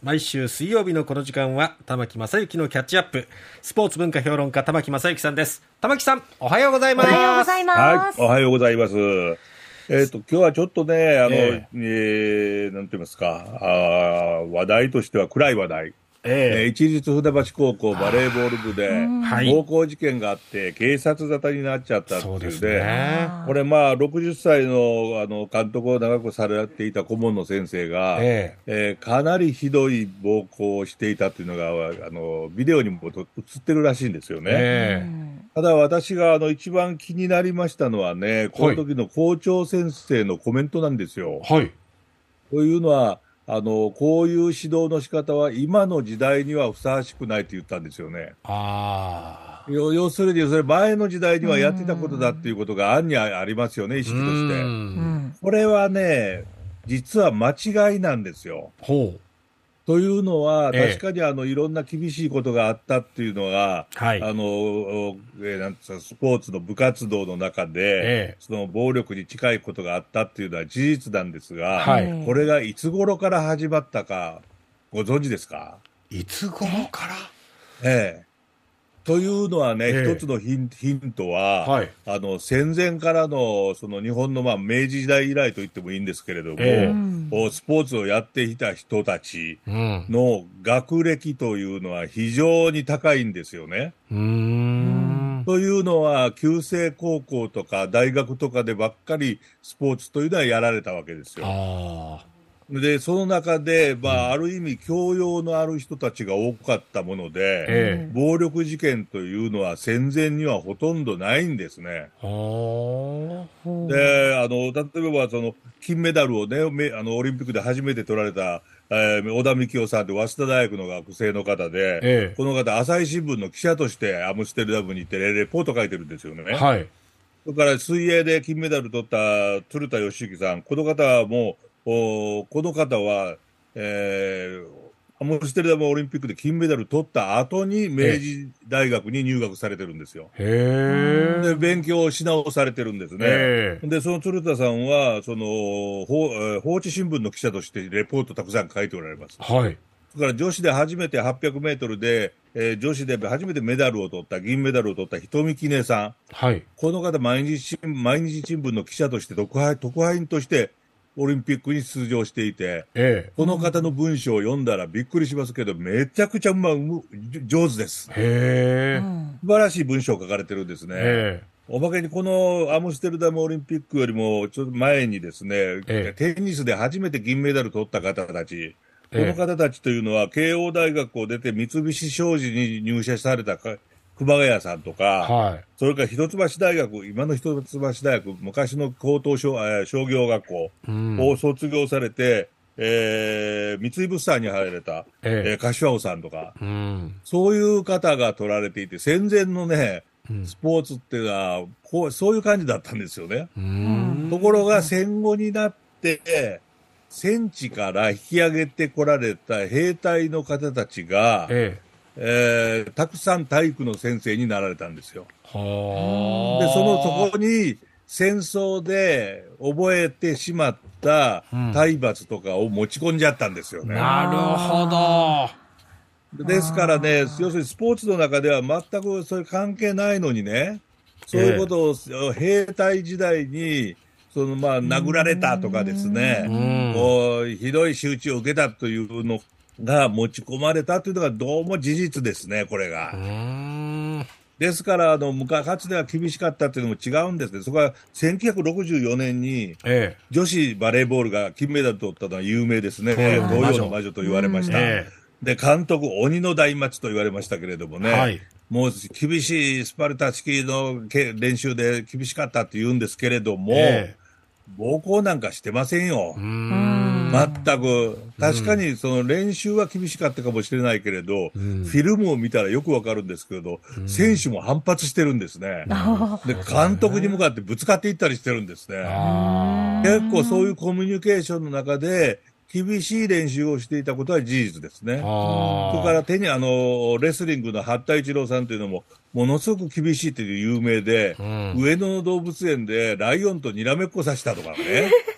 毎週水曜日のこの時間は玉木正幸のキャッチアップ。スポーツ文化評論家玉木正幸さんです。玉木さんおはようございます。おはようございます、はい、おはようございます。えっ、ー、と、今日はちょっとね、あの、えー、えー、なんて言いますか、あ話題としては暗い話題。えー、一律船橋高校バレーボール部で暴行事件があって警察沙汰になっちゃったっていうで、ね、これまあ60歳のあの監督を長くされていた顧問の先生が、えー、えー、かなりひどい暴行をしていたっていうのがあのビデオにも映ってるらしいんですよね。えー、ただ私があの一番気になりましたのはねこの時の校長先生のコメントなんですよ。はい、というのはあのこういう指導の仕方は今の時代にはふさわしくないと言ったんですよね。あ要するに、それ前の時代にはやってたことだっていうことが案にありますよね、意識として。これはね、実は間違いなんですよ。ほうというのは、確かにあのいろんな厳しいことがあったっていうのが、はい、あのえー、なんスポーツの部活動の中で、え。その暴力に近いことがあったっていうのは事実なんですが、はい、これがいつ頃から始まったか、ご存知ですか？いつ頃から？ええというのはね、えー、一つのヒンヒントは、はい、あの戦前からのその日本の、まあ、明治時代以来と言ってもいいんですけれども、えー、スポーツをやっていた人たちの学歴というのは非常に高いんですよね。うん。というのは、旧制高校とか大学とかでばっかりスポーツというのはやられたわけですよ。で、その中で、まあ、ある意味、教養のある人たちが多かったもので、ええ、暴力事件というのは戦前にはほとんどないんですね。で、あの、例えば、その、金メダルをね、あの、オリンピックで初めて取られた、えー、小田幹夫さんって早稲田大学の学生の方で、ええ、この方、朝日新聞の記者としてアムステルダムに行ってレポート書いてるんですよね。はい。それから水泳で金メダル取った鶴田義之さん、この方はもう、おこの方は、えー、アムステルダムオリンピックで金メダル取った後に明治大学に入学されてるんですよ。へで勉強し直されてるんですね。でその鶴田さんはその放放置新聞の記者としてレポートたくさん書いておられます。はい。それから女子で初めて800メートルで、えー、女子で初めてメダルを取った、銀メダルを取った瞳記念さん。はい。この方毎日、毎日新聞の記者として特派、特派員としてオリンピックに出場していて、ええ、この方の文章を読んだらびっくりしますけど、めちゃくちゃうま上手です。へ素晴らしい文章を書かれてるんですね。おまけにこのアムステルダムオリンピックよりもちょっと前にですね、テニスで初めて銀メダル取った方たち、この方たちというのは、慶応大学を出て三菱商事に入社された熊谷さんとか、はい、それから一橋大学、今の一橋大学、昔の高等商商業学校を卒業されて、うん、えー、三井物産に入られた、ええ。ー、柏尾さんとか、うん、そういう方が取られていて、戦前のね、スポーツっていうのはこう、そういう感じだったんですよね。ところが戦後になって、戦地から引き上げてこられた兵隊の方たちが、えええー、たくさん体育の先生になられたんですよ。で、そのそこに戦争で覚えてしまった体罰とかを持ち込んじゃったんですよね。うん、なるほど。ですからね、要するにスポーツの中では全くそれ関係ないのにね、そういうことを、え兵隊時代に、そのまあ殴られたとかですね、うん、ひどい仕打ちを受けたというのが持ち込まれたというのがどうも事実ですね、これが。ですから、あの、かつては厳しかったっていうのも違うんですね。そこは1964年に、女子バレーボールが金メダル取ったのは有名ですね。東洋の魔女と言われました。で、監督、鬼の大町と言われましたけれどもね。はい、もう厳しいスパルタ式の練習で厳しかったって言うんですけれども、え暴行なんかしてませんよ。全く。確かにその練習は厳しかったかもしれないけれど、フィルムを見たらよくわかるんですけど、選手も反発してるんですね。で、監督に向かってぶつかっていったりしてるんですね。結構そういうコミュニケーションの中で、厳しい練習をしていたことは事実ですね。それから手にあの、レスリングの八田一郎さんというのも、ものすごく厳しいという有名で、うん、上野の動物園でライオンとにらめっこさせたとかね。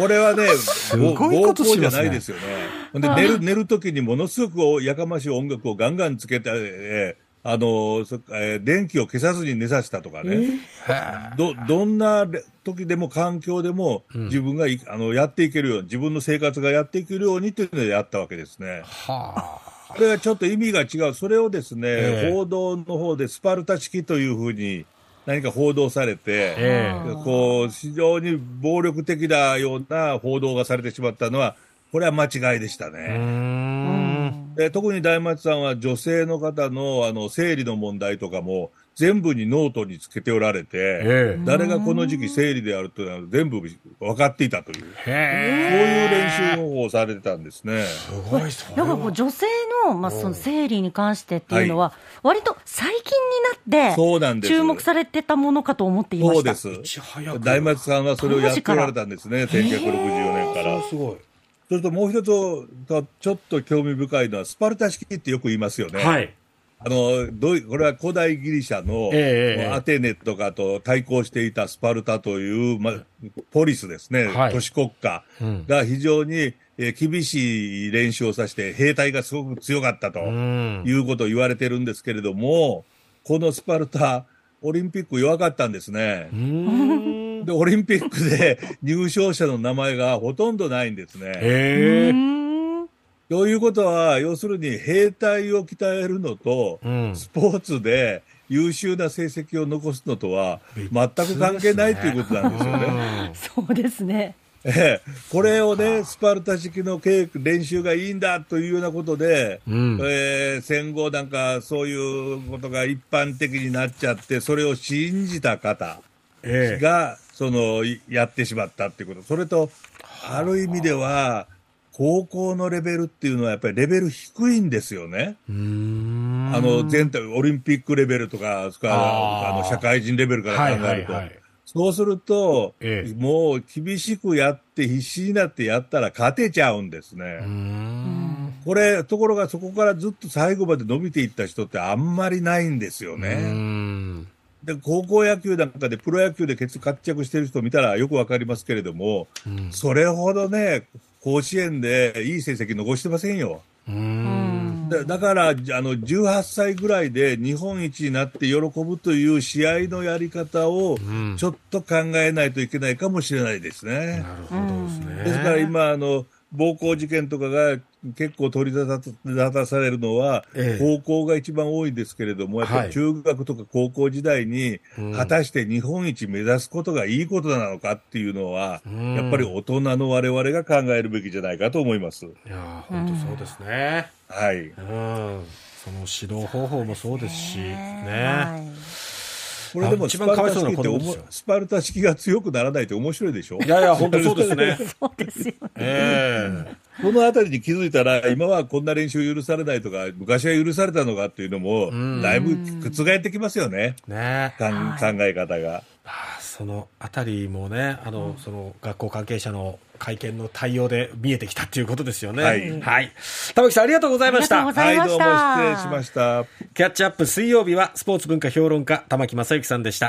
これはね、すごいことしますね、じゃないですよね。で寝る寝る時にものすごくやかましい音楽をガンガンつけて、えーあのそえー、電気を消さずに寝させたとかね、えー、どどんな時でも環境でも自分が、うん、あのやっていけるように、自分の生活がやっていけるようにっていうのでやったわけですね。はあ、これはちょっと意味が違う、それをですね、えー、報道の方でスパルタ式というふうに何か報道されて、えー、こう非常に暴力的なような報道がされてしまったのは、これは間違いでしたね。で特に大町さんは女性の方のあの生理の問題とかも全部にノートにつけておられて、えー、誰がこの時期生理であるというのは全部分かっていたという、そういう練習方法をされてたんですね。すごいだからこう女性の,、まあその生理に関してっていうのは、割と最近になって注目されてたものかと思っていましたそうです。大町さんはそれをやっておられたんですね、1964年から。すごいそれともう一つちょっと興味深いのは、スパルタ式ってよく言いますよね。はい。あの、どうこれは古代ギリシャの、えー、アテネとかと対抗していたスパルタという、ま、ポリスですね、はい、都市国家が非常に、え厳しい練習をさせて、兵隊がすごく強かったということを言われてるんですけれども、このスパルタ、オリンピック弱かったんですね。で、オリンピックで入賞者の名前がほとんどないんですね。へということは、要するに兵隊を鍛えるのと、うん、スポーツで優秀な成績を残すのとは、全く関係ないと、いうことなんですよね。そうですね。ええ、これをね、スパルタ式の練習がいいんだというようなことで、うん、えー、戦後なんかそういうことが一般的になっちゃって、それを信じた方が、その、やってしまったっていうこと。それと、ある意味では、高校のレベルっていうのはやっぱりレベル低いんですよね。あの、全体、オリンピックレベルとか、あの、社会人レベルから考えると。はいはいはい、そうすると、ええ、もう厳しくやって必死になってやったら勝てちゃうんですね。これ、ところがそこからずっと最後まで伸びていった人ってあんまりないんですよね。で高校野球なんかでプロ野球で活躍してる人を見たらよくわかりますけれども、うん、それほどね、甲子園でいい成績残してませんよ。だだからあの18歳ぐらいで日本一になって喜ぶという試合のやり方をちょっと考えないといけないかもしれないですね。なるほどですね。ですから今あの暴行事件とかが結構取り沙汰されるのは、高校が一番多いんですけれども、やっぱり中学とか高校時代に、果たして日本一目指すことがいいことなのかっていうのは、やっぱり大人の我々が考えるべきじゃないかと思います。いや本当そうですね。はい。うん。その指導方法もそうですし、ね。これでもスパルタ式ってスパルタ式が強くならないって面白いでしょ？いやいや、本当そうですね。そうですよね。えー、このあたりに気づいたら、今はこんな練習許されないとか、昔は許されたのかっていうのも、だいぶ覆ってきますよね。ね考え方が。そのあたりもね、あの、うん、その学校関係者の会見の対応で見えてきたということですよね。はい。はい。玉木さんありがとうございました。はい、どうも失礼しました。キャッチアップ水曜日はスポーツ文化評論家玉木正之さんでした。